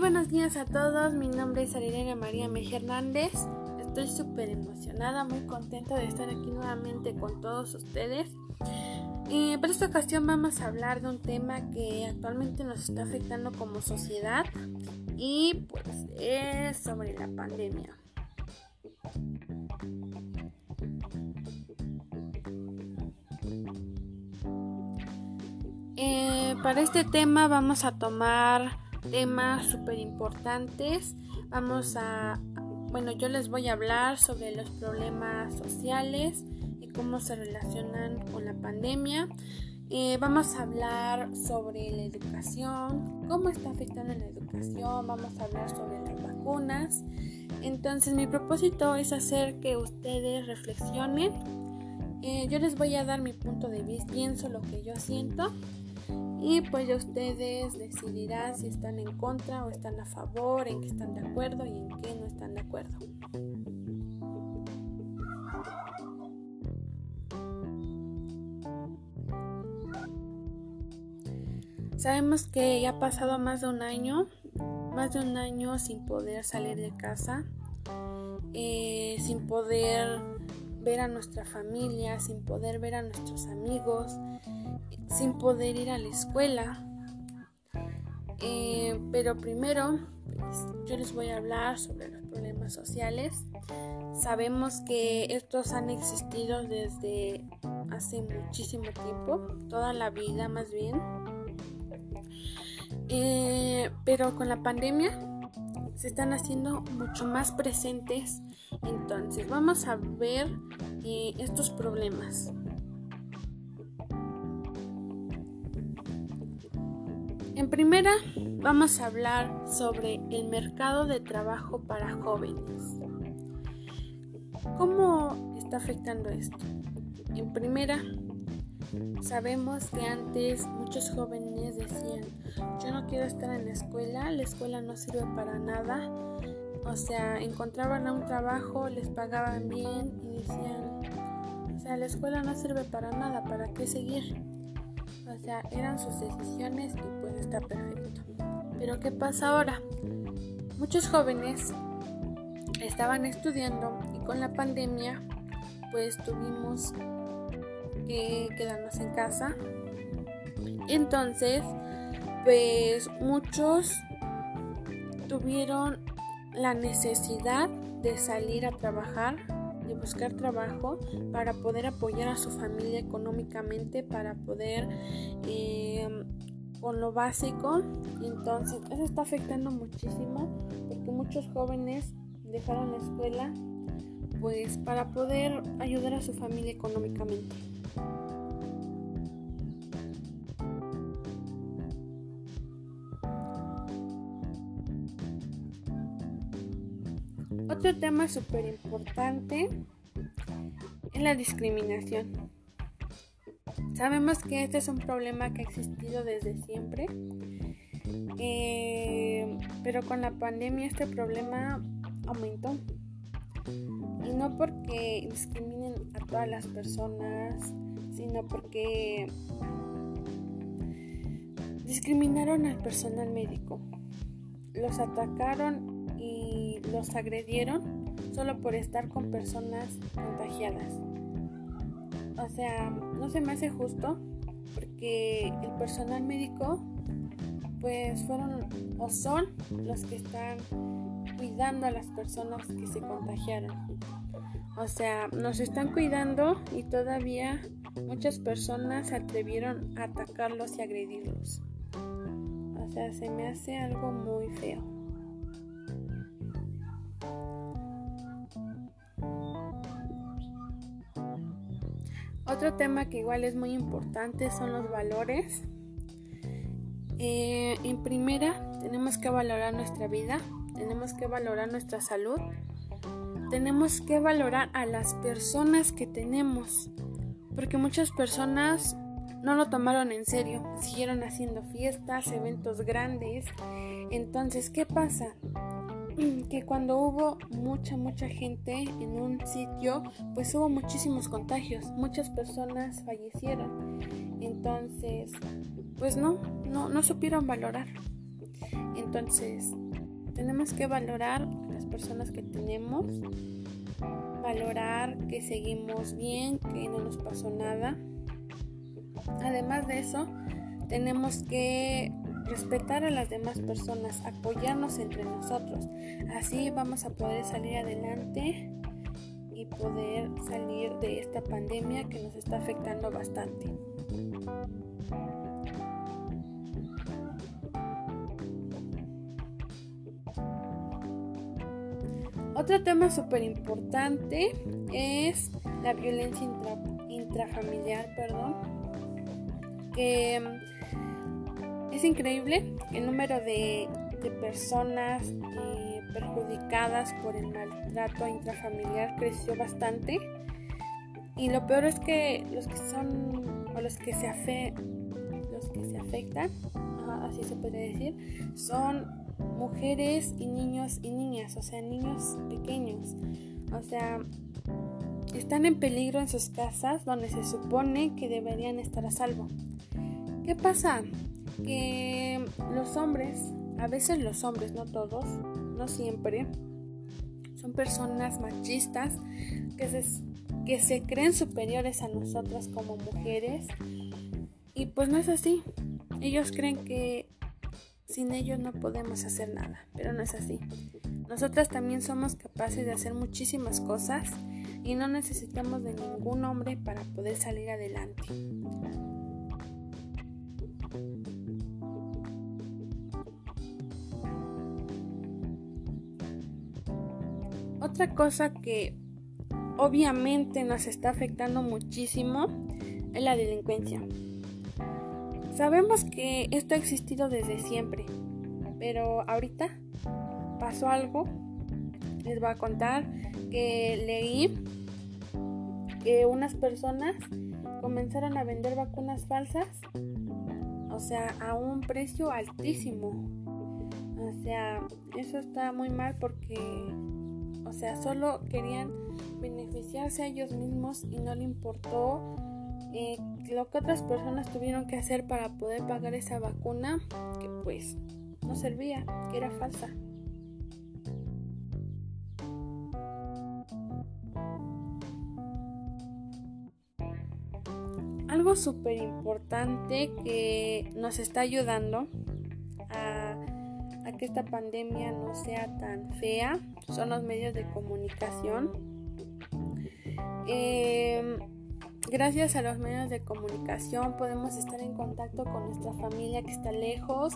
Buenos días a todos, mi nombre es Arirene María Mejía Hernández. Estoy súper emocionada, muy contenta de estar aquí nuevamente con todos ustedes. Y para esta ocasión vamos a hablar de un tema que actualmente nos está afectando como sociedad y pues es sobre la pandemia. Eh, para este tema vamos a tomar temas súper importantes. Vamos a, bueno, yo les voy a hablar sobre los problemas sociales y cómo se relacionan con la pandemia. Eh, vamos a hablar sobre la educación, cómo está afectando la educación, vamos a hablar sobre las vacunas. Entonces mi propósito es hacer que ustedes reflexionen. Eh, yo les voy a dar mi punto de vista, pienso lo que yo siento y pues ya ustedes decidirán si están en contra o están a favor, en qué están de acuerdo y en qué no están de acuerdo. Sabemos que ya ha pasado más de un año, más de un año sin poder salir de casa, eh, sin poder ver a nuestra familia, sin poder ver a nuestros amigos, sin poder ir a la escuela. Eh, pero primero, pues, yo les voy a hablar sobre los problemas sociales. Sabemos que estos han existido desde hace muchísimo tiempo, toda la vida más bien. Eh, pero con la pandemia se están haciendo mucho más presentes. Entonces vamos a ver eh, estos problemas. En primera, vamos a hablar sobre el mercado de trabajo para jóvenes. ¿Cómo está afectando esto? En primera, sabemos que antes muchos jóvenes decían, yo no quiero estar en la escuela, la escuela no sirve para nada. O sea, encontraban un trabajo, les pagaban bien y decían, o sea, la escuela no sirve para nada, ¿para qué seguir? O sea, eran sus decisiones y pues está perfecto. Pero ¿qué pasa ahora? Muchos jóvenes estaban estudiando y con la pandemia pues tuvimos que quedarnos en casa. Entonces, pues muchos tuvieron la necesidad de salir a trabajar de buscar trabajo para poder apoyar a su familia económicamente, para poder eh, con lo básico. Entonces, eso está afectando muchísimo porque muchos jóvenes dejaron la escuela pues para poder ayudar a su familia económicamente. Otro tema súper importante es la discriminación. Sabemos que este es un problema que ha existido desde siempre, eh, pero con la pandemia este problema aumentó. Y no porque discriminen a todas las personas, sino porque discriminaron al personal médico. Los atacaron los agredieron solo por estar con personas contagiadas. O sea, no se me hace justo porque el personal médico pues fueron o son los que están cuidando a las personas que se contagiaron. O sea, nos están cuidando y todavía muchas personas se atrevieron a atacarlos y agredirlos. O sea, se me hace algo muy feo. Otro tema que igual es muy importante son los valores. Eh, en primera, tenemos que valorar nuestra vida, tenemos que valorar nuestra salud, tenemos que valorar a las personas que tenemos, porque muchas personas no lo tomaron en serio, siguieron haciendo fiestas, eventos grandes. Entonces, ¿qué pasa? Que cuando hubo mucha, mucha gente en un sitio, pues hubo muchísimos contagios, muchas personas fallecieron. Entonces, pues no, no, no supieron valorar. Entonces, tenemos que valorar las personas que tenemos, valorar que seguimos bien, que no nos pasó nada. Además de eso, tenemos que respetar a las demás personas, apoyarnos entre nosotros. Así vamos a poder salir adelante y poder salir de esta pandemia que nos está afectando bastante. Otro tema súper importante es la violencia intrafamiliar, perdón. Que es increíble el número de, personas eh, perjudicadas por el maltrato intrafamiliar creció bastante. Y lo peor es que los que son o los que se, afe, los que se afectan, así se puede decir, son mujeres y niños y niñas, o sea, niños pequeños. O sea, están en peligro en sus casas donde se supone que deberían estar a salvo. ¿Qué pasa? Que los hombres, a veces los hombres, no todos, no siempre, son personas machistas que se, que se creen superiores a nosotras como mujeres y pues no es así. Ellos creen que sin ellos no podemos hacer nada, pero no es así. Nosotras también somos capaces de hacer muchísimas cosas y no necesitamos de ningún hombre para poder salir adelante. Otra cosa que obviamente nos está afectando muchísimo es la delincuencia. Sabemos que esto ha existido desde siempre, pero ahorita pasó algo. Les voy a contar que leí que unas personas comenzaron a vender vacunas falsas, o sea, a un precio altísimo. O sea, eso está muy mal porque o sea, solo querían beneficiarse a ellos mismos y no le importó eh, lo que otras personas tuvieron que hacer para poder pagar esa vacuna que pues no servía, que era falsa. Algo súper importante que nos está ayudando a que esta pandemia no sea tan fea son los medios de comunicación. Em, gracias a los medios de comunicación podemos estar en contacto con nuestra familia que está lejos,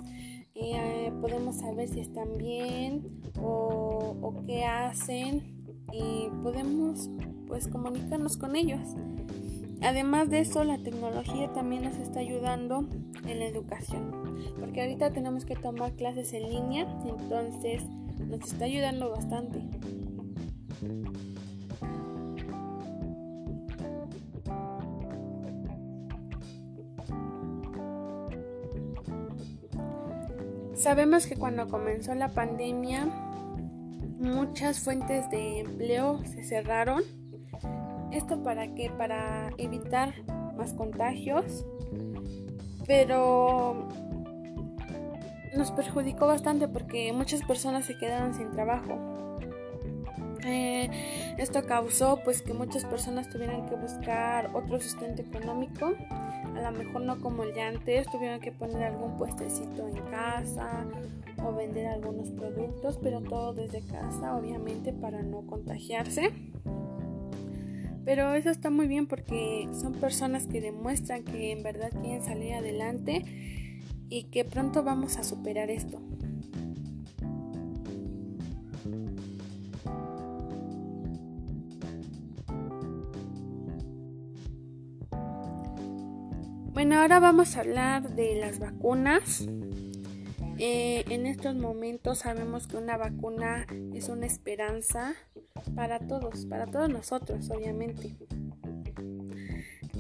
eh, podemos saber si están bien o, o qué hacen y podemos pues comunicarnos con ellos. Además de eso, la tecnología también nos está ayudando en la educación, porque ahorita tenemos que tomar clases en línea, entonces nos está ayudando bastante. Sabemos que cuando comenzó la pandemia, muchas fuentes de empleo se cerraron ¿Esto para qué? Para evitar más contagios. Pero nos perjudicó bastante porque muchas personas se quedaron sin trabajo. Eh, esto causó pues que muchas personas tuvieran que buscar otro sustento económico a lo mejor no como el de antes tuvieron que poner algún puestecito en casa o vender algunos productos pero todo desde casa obviamente para no contagiarse pero eso está muy bien porque son personas que demuestran que en verdad quieren salir adelante y que pronto vamos a superar esto. Bueno, ahora vamos a hablar de las vacunas. Eh, en estos momentos sabemos que una vacuna es una esperanza para todos, para todos nosotros, obviamente.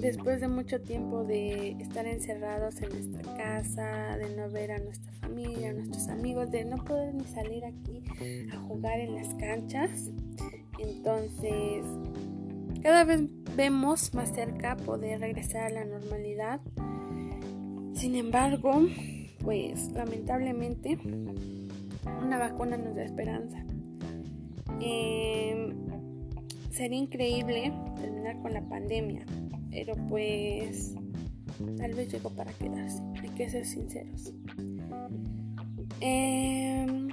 Después de mucho tiempo de estar encerrados en nuestra casa, de no ver a nuestra familia, a nuestros amigos, de no poder ni salir aquí a jugar en las canchas, entonces cada vez vemos más cerca poder regresar a la normalidad. Sin embargo, pues lamentablemente una vacuna nos da esperanza. Em, sería increíble terminar con la pandemia, pero pues tal vez llegó para quedarse, hay que ser sinceros. Em,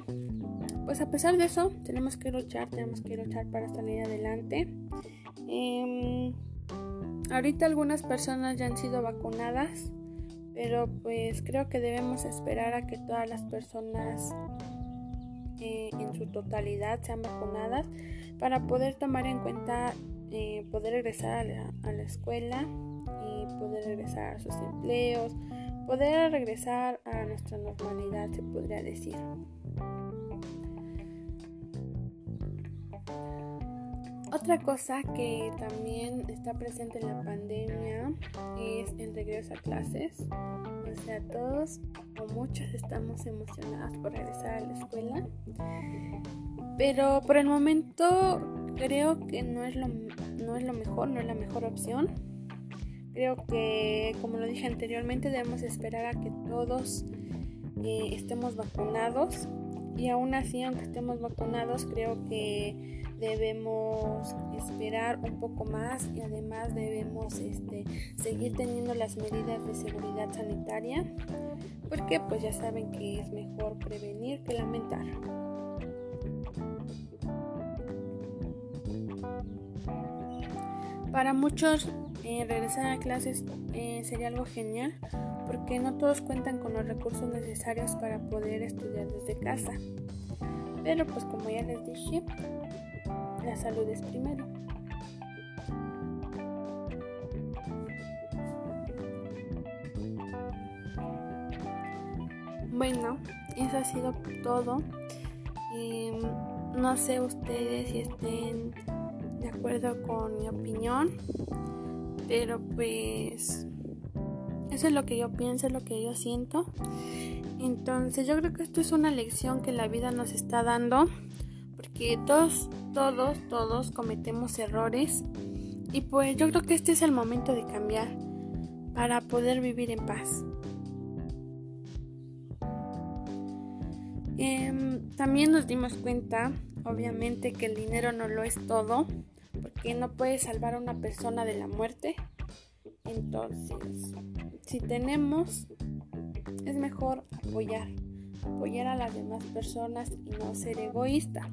pues a pesar de eso, tenemos que luchar, tenemos que luchar para salir adelante. Em, ahorita algunas personas ya han sido vacunadas, pero pues creo que debemos esperar a que todas las personas eh, en su totalidad sean vacunadas para poder tomar en cuenta eh, poder regresar a la, escuela y poder regresar a sus empleos, poder regresar a nuestra normalidad, se podría decir. Otra cosa que también está presente en la pandemia es el regreso a clases. O sea, todos o muchos estamos emocionados por regresar a la escuela. Pero por el momento creo que no es lo, no es lo mejor, no es la mejor opción. Creo que, como lo dije anteriormente, debemos esperar a que todos eh, estemos vacunados. Y aún así, aunque estemos vacunados, creo que debemos esperar un poco más y además debemos este, seguir teniendo las medidas de seguridad sanitaria porque pues ya saben que es mejor prevenir que lamentar. Para muchos eh, regresar a clases eh, sería algo genial porque no todos cuentan con los recursos necesarios para poder estudiar desde casa. Pero pues como ya les dije, la salud es primero. Bueno, eso ha sido todo. Em, no sé ustedes si estén de acuerdo con mi opinión, pero pues eso es lo que yo pienso, lo que yo siento. Entonces yo creo que esto es una lección que la vida nos está dando, porque todos, todos, todos cometemos errores y pues yo creo que este es el momento de cambiar para poder vivir en paz. Em, también nos dimos cuenta, obviamente, que el dinero no lo es todo, porque no puede salvar a una persona de la muerte. Entonces, si tenemos, es mejor apoyar, apoyar a las demás personas y no ser egoísta.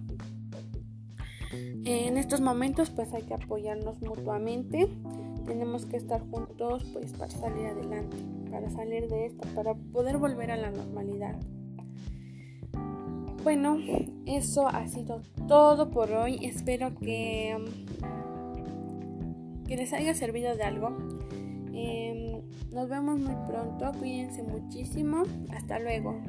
En estos momentos, pues hay que apoyarnos mutuamente. Tenemos que estar juntos, pues, para salir adelante, para salir de esto, para poder volver a la normalidad. Bueno, eso ha sido todo por hoy. Espero que, que les haya servido de algo. Em, nos vemos muy pronto. Cuídense muchísimo. Hasta luego.